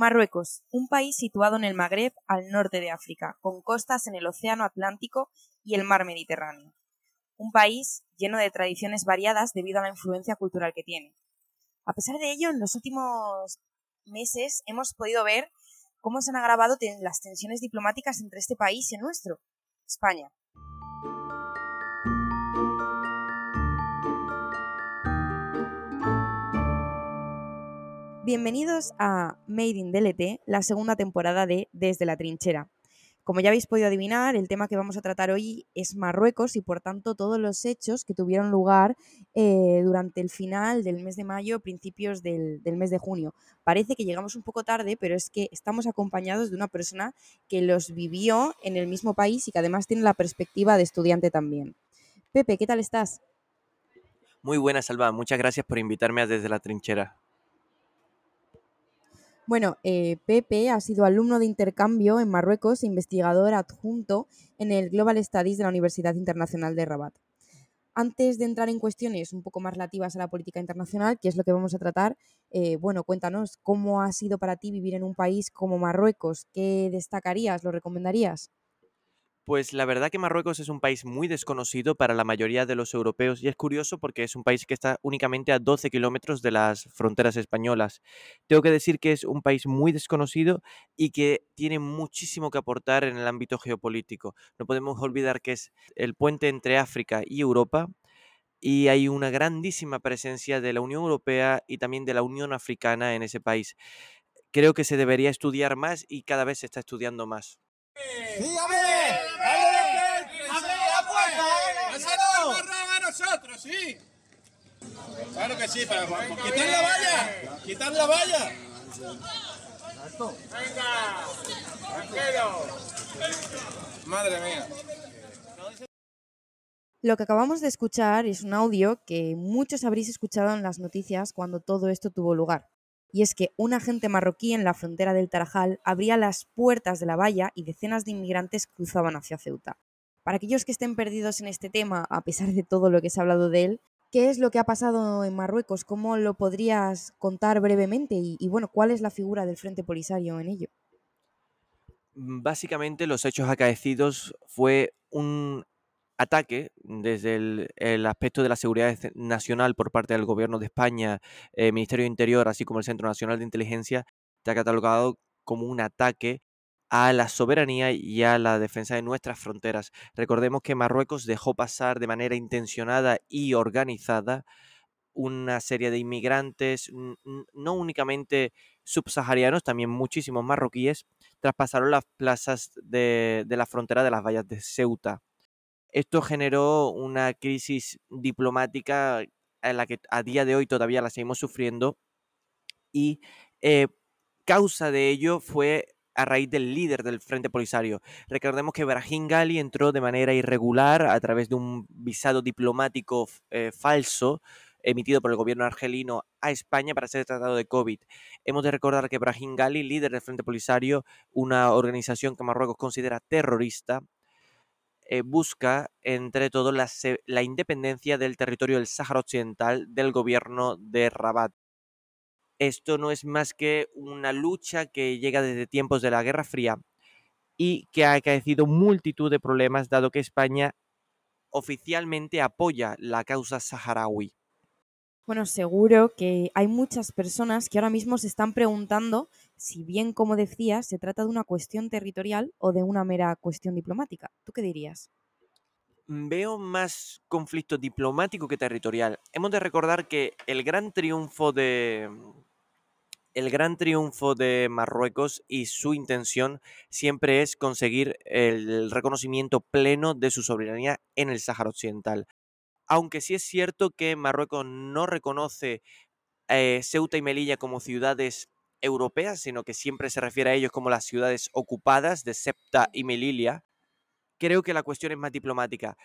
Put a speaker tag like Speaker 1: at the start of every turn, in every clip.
Speaker 1: Marruecos, un país situado en el Magreb al norte de África, con costas en el Océano Atlántico y el Mar Mediterráneo. Un país lleno de tradiciones variadas debido a la influencia cultural que tiene. A pesar de ello, en los últimos meses hemos podido ver cómo se han agravado las tensiones diplomáticas entre este país y el nuestro, España. Bienvenidos a Made in DLT, la segunda temporada de Desde la Trinchera. Como ya habéis podido adivinar, el tema que vamos a tratar hoy es Marruecos y por tanto todos los hechos que tuvieron lugar eh, durante el final del mes de mayo, principios del, del, mes de junio. Parece que llegamos un poco tarde, pero es que estamos acompañados de una persona que los vivió en el mismo país y que además tiene la perspectiva de estudiante también. Pepe, ¿qué tal estás?
Speaker 2: Muy buena, Salva. Muchas gracias por invitarme a Desde la Trinchera.
Speaker 1: Bueno, eh, Pepe ha sido alumno de intercambio en Marruecos e investigador adjunto en el Global Studies de la Universidad Internacional de Rabat. Antes de entrar en cuestiones un poco más relativas a la política internacional, que es lo que vamos a tratar, eh, bueno, cuéntanos cómo ha sido para ti vivir en un país como Marruecos, ¿qué destacarías, lo recomendarías?
Speaker 2: Pues la verdad que Marruecos es un país muy desconocido para la mayoría de los europeos y es curioso porque es un país que está únicamente a 12 kilómetros de las fronteras españolas. Tengo que decir que es un país muy desconocido y que tiene muchísimo que aportar en el ámbito geopolítico. No podemos olvidar que es el puente entre África y Europa y hay una grandísima presencia de la Unión Europea y también de la Unión Africana en ese país. Creo que se debería estudiar más y cada vez se está estudiando más. ¡Sí,
Speaker 3: nosotros, sí. Claro que sí, pero quitar la valla, quitar la valla. Venga, tranquilo. Madre mía.
Speaker 1: Lo que acabamos de escuchar es un audio que muchos habréis escuchado en las noticias cuando todo esto tuvo lugar. Y es que un agente marroquí en la frontera del Tarajal abría las puertas de la valla y decenas de inmigrantes cruzaban hacia Ceuta. Para aquellos que estén perdidos en este tema, a pesar de todo lo que se ha hablado de él, ¿qué es lo que ha pasado en Marruecos? ¿Cómo lo podrías contar brevemente? Y, bueno, ¿cuál es la figura del Frente Polisario en ello?
Speaker 2: Mm, básicamente los hechos acaecidos fue un ataque desde el, aspecto de la seguridad nacional por parte del gobierno de España, eh, Ministerio de Interior, así como el Centro Nacional de Inteligencia, se ha catalogado como un ataque a la soberanía y a la defensa de nuestras fronteras. Recordemos que Marruecos dejó pasar de manera intencionada y organizada una serie de inmigrantes, no únicamente subsaharianos, también muchísimos marroquíes, traspasaron las plazas de, la frontera de las vallas de Ceuta. Esto generó una crisis diplomática en la que a día de hoy todavía la seguimos sufriendo y eh, causa de ello fue a raíz del líder del Frente Polisario. Recordemos que Brahim Gali entró de manera irregular a través de un visado diplomático eh, falso emitido por el gobierno argelino a España para ser tratado de COVID. Hemos de recordar que Brahim Gali, líder del Frente Polisario, una organización que Marruecos considera terrorista, eh, busca, entre todo, la, la independencia del territorio del Sáhara Occidental del gobierno de Rabat. Esto no es más que una lucha que llega desde tiempos de la Guerra Fría y que ha acaecido multitud de problemas dado que España oficialmente apoya la causa saharaui.
Speaker 1: Bueno, seguro que hay muchas personas que ahora mismo se están preguntando si bien, como decías, se trata de una cuestión territorial o de una mera cuestión diplomática. ¿Tú qué dirías?
Speaker 2: Veo más conflicto diplomático que territorial. Hemos de recordar que el gran triunfo de, el gran triunfo de Marruecos y su intención siempre es conseguir el reconocimiento pleno de su soberanía en el Sáhara Occidental. Aunque sí es cierto que Marruecos no reconoce eh, Ceuta y Melilla como ciudades europeas, sino que siempre se refiere a ellos como las ciudades ocupadas de Septa y Melilla, creo que la cuestión es más diplomática.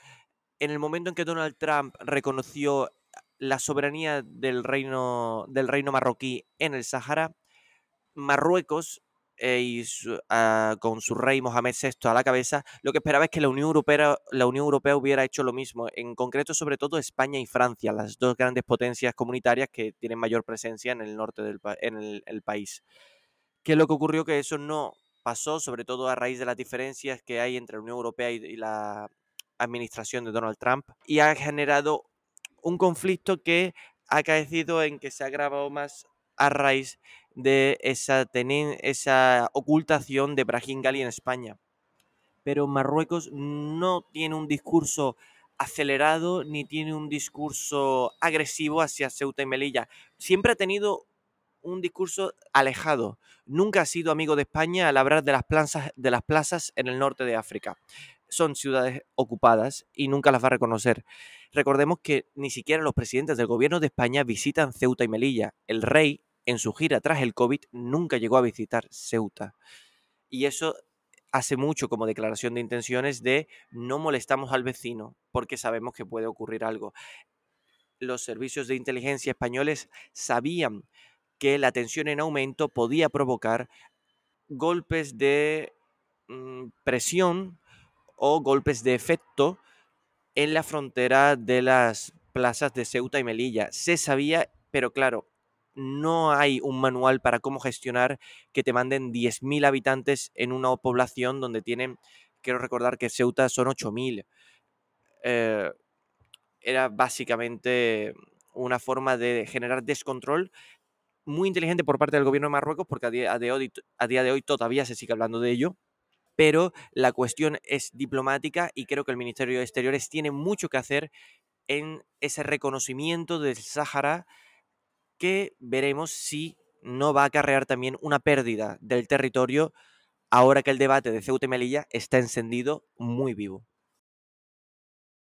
Speaker 2: En el momento en que Donald Trump reconoció la soberanía del reino, del reino marroquí en el Sahara, Marruecos, eh, ah, con su rey Mohamed VI a la cabeza, lo que esperaba es que la Unión, Europea, la Unión Europea hubiera hecho lo mismo, en concreto sobre todo España y Francia, las dos grandes potencias comunitarias que tienen mayor presencia en el norte del en el país. ¿Qué es lo que ocurrió? Que eso no pasó, sobre todo a raíz de las diferencias que hay entre la Unión Europea y, y la administración de Donald Trump, y ha generado un conflicto que ha acaecido en que se ha agravado más a raíz de esa ocultación de Brahim Gali en España. Pero Marruecos no tiene un discurso acelerado ni tiene un discurso agresivo hacia Ceuta y Melilla. Siempre ha tenido un discurso alejado. Nunca ha sido amigo de España al hablar de las plazas, de las plazas en el norte de África. Son ciudades ocupadas y nunca las va a reconocer. Recordemos que ni siquiera los presidentes del gobierno de España visitan Ceuta y Melilla. El rey, en su gira tras el COVID, nunca llegó a visitar Ceuta. Y eso hace mucho como declaración de intenciones de no molestamos al vecino porque sabemos que puede ocurrir algo. Los servicios de inteligencia españoles sabían que la tensión en aumento podía provocar golpes de mm, presión o golpes de efecto en la frontera de las plazas de Ceuta y Melilla. Se sabía, pero claro, no hay un manual para cómo gestionar que te manden 10.000 habitantes en una población donde tienen, quiero recordar que Ceuta son 8.000. Eh, era básicamente una forma de generar descontrol muy inteligente por parte del gobierno de Marruecos, porque a día de hoy, a día de hoy todavía se sigue hablando de ello, pero la cuestión es diplomática y creo que el Ministerio de Exteriores tiene mucho que hacer en ese reconocimiento del Sáhara que veremos si no va a acarrear también una pérdida del territorio ahora que el debate de Ceuta y Melilla está encendido muy vivo.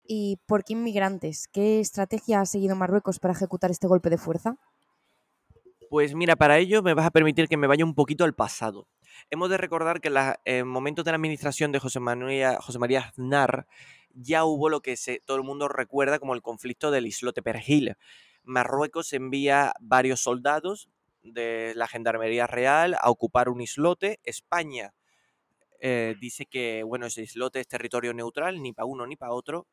Speaker 1: ¿Y por qué inmigrantes? ¿Qué estrategia ha seguido Marruecos para ejecutar este golpe de fuerza?
Speaker 2: Pues mira, para ello me vas a permitir que me vaya un poquito al pasado. Hemos de recordar que en en momentos de la administración de José María, Aznar ya hubo lo que todo el mundo recuerda como el conflicto del islote Perejil. Marruecos envía varios soldados de la Gendarmería Real a ocupar un islote. España eh, dice que bueno, ese islote es territorio neutral, ni para uno ni para otro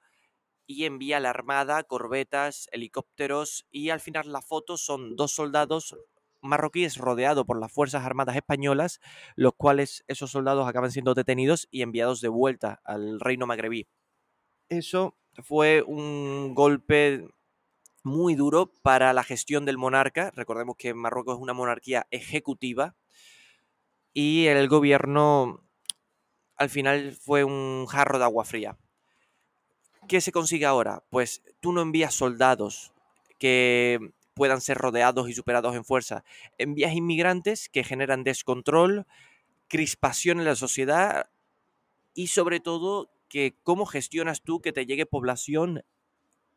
Speaker 2: y envía la armada, corbetas, helicópteros y al final la foto son dos soldados marroquíes rodeados por las Fuerzas Armadas Españolas, los cuales esos soldados acaban siendo detenidos y enviados de vuelta al reino magrebí. Eso fue un golpe muy duro para la gestión del monarca. Recordemos que Marruecos es una monarquía ejecutiva y el gobierno al final fue un jarro de agua fría. ¿Qué se consigue ahora? Pues tú no envías soldados que puedan ser rodeados y superados en fuerza. Envías inmigrantes que generan descontrol, crispación en la sociedad y sobre todo que cómo gestionas tú que te llegue población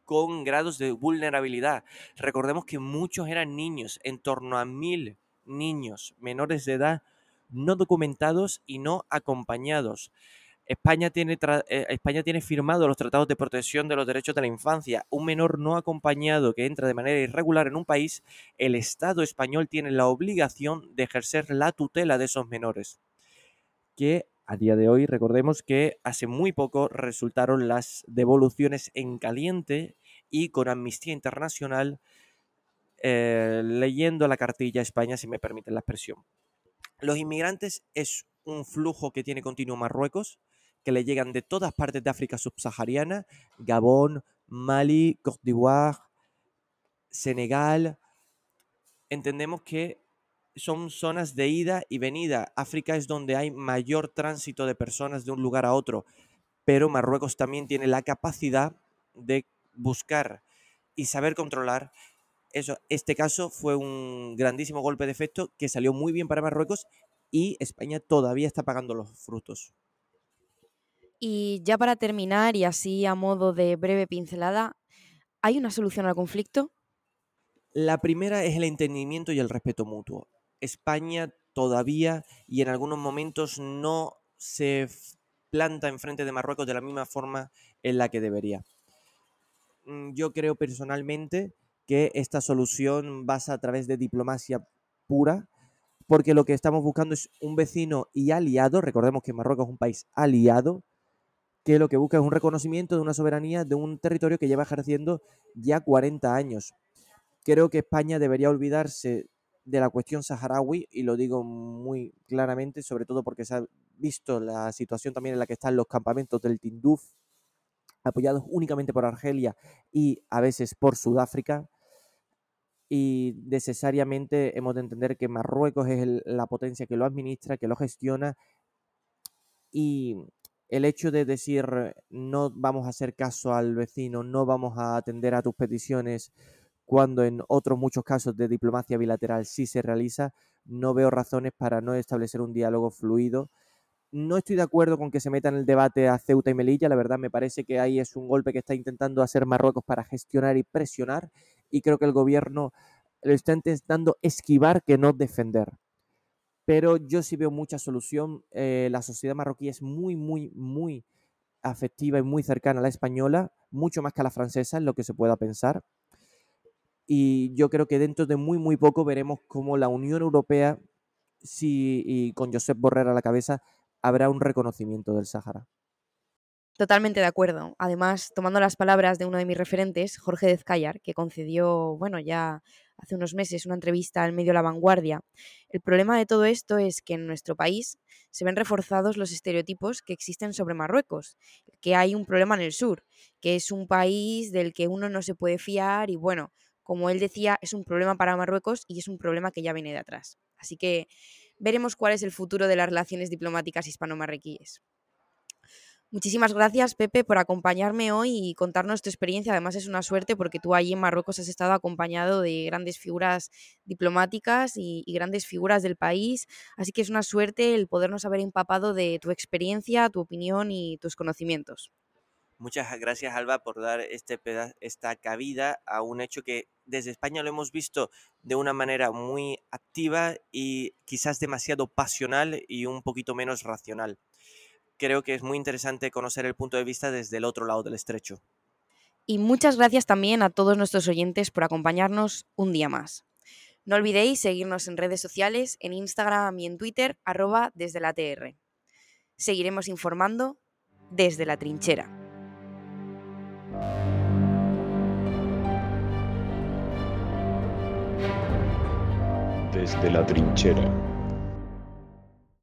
Speaker 2: con grados de vulnerabilidad. Recordemos que muchos eran niños, en torno a mil niños menores de edad no documentados y no acompañados. España tiene, eh, España firmado los tratados de protección de los derechos de la infancia. Un menor no acompañado que entra de manera irregular en un país, el Estado español tiene la obligación de ejercer la tutela de esos menores. Que a día de hoy, recordemos que hace muy poco resultaron las devoluciones en caliente y con Amnistía Internacional eh, leyendo la cartilla España, si me permiten la expresión. Los inmigrantes es un flujo que tiene continuo Marruecos, que le llegan de todas partes de África subsahariana, Gabón, Mali, Côte d'Ivoire, Senegal. Entendemos que son zonas de ida y venida. África es donde hay mayor tránsito de personas de un lugar a otro, pero Marruecos también tiene la capacidad de buscar y saber controlar eso. Este caso fue un grandísimo golpe de efecto que salió muy bien para Marruecos y España todavía está pagando los frutos.
Speaker 1: Y ya para terminar, y así a modo de breve pincelada, ¿hay una solución al conflicto?
Speaker 2: La primera es el entendimiento y el respeto mutuo. España todavía y en algunos momentos no se planta enfrente de Marruecos de la misma forma en la que debería. Mm, Yo creo personalmente que esta solución pasa a través de diplomacia pura, porque lo que estamos buscando es un vecino y aliado, recordemos que Marruecos es un país aliado, que lo que busca es un reconocimiento de una soberanía de un territorio que lleva ejerciendo ya 40 años. Creo que España debería olvidarse de la cuestión saharaui, y lo digo muy claramente, sobre todo porque se ha visto la situación también en la que están los campamentos del Tinduf, apoyados únicamente por Argelia y a veces por Sudáfrica. Y necesariamente hemos de entender que Marruecos es la potencia que lo administra, que lo gestiona. Y el hecho de decir no vamos a hacer caso al vecino, no vamos a atender a tus peticiones, cuando en otros muchos casos de diplomacia bilateral sí se realiza, no veo razones para no establecer un diálogo fluido. No estoy de acuerdo con que se meta en el debate a Ceuta y Melilla, la verdad me parece que ahí es un golpe que está intentando hacer Marruecos para gestionar y presionar y creo que el gobierno lo está intentando esquivar que no defender. Pero yo sí veo mucha solución. Eh, la sociedad marroquí es muy, muy, muy afectiva y muy cercana a la española, mucho más que a la francesa, en lo que se pueda pensar y yo creo que dentro de muy, muy poco veremos cómo la Unión Europea, si, y con Josep Borrell a la cabeza, habrá un reconocimiento del Sáhara.
Speaker 1: Totalmente de acuerdo. Además, tomando las palabras de uno de mis referentes, Jorge Dezcayar, que concedió, bueno, ya hace unos meses una entrevista al medio La Vanguardia, el problema de todo esto es que en nuestro país se ven reforzados los estereotipos que existen sobre Marruecos, que hay un problema en el sur, que es un país del que uno no se puede fiar y bueno, como él decía, es un problema para Marruecos y es un problema que ya viene de atrás. Así que veremos cuál es el futuro de las relaciones diplomáticas hispano-marroquíes. Muchísimas gracias, Pepe, por acompañarme hoy y contarnos tu experiencia. Además, es una suerte porque tú allí en Marruecos has estado acompañado de grandes figuras diplomáticas y, grandes figuras del país. Así que es una suerte el podernos haber empapado de tu experiencia, tu opinión y tus conocimientos.
Speaker 2: Muchas gracias, Alba, por dar este esta cabida a un hecho que desde España lo hemos visto de una manera muy activa y quizás demasiado pasional y un poquito menos racional. Creo que es muy interesante conocer el punto de vista desde el otro lado del estrecho.
Speaker 1: Y muchas gracias también a todos nuestros oyentes por acompañarnos un día más. No olvidéis seguirnos en redes sociales, en Instagram y en Twitter, arroba desde la TR. Seguiremos informando desde la trinchera.
Speaker 4: desde la trinchera.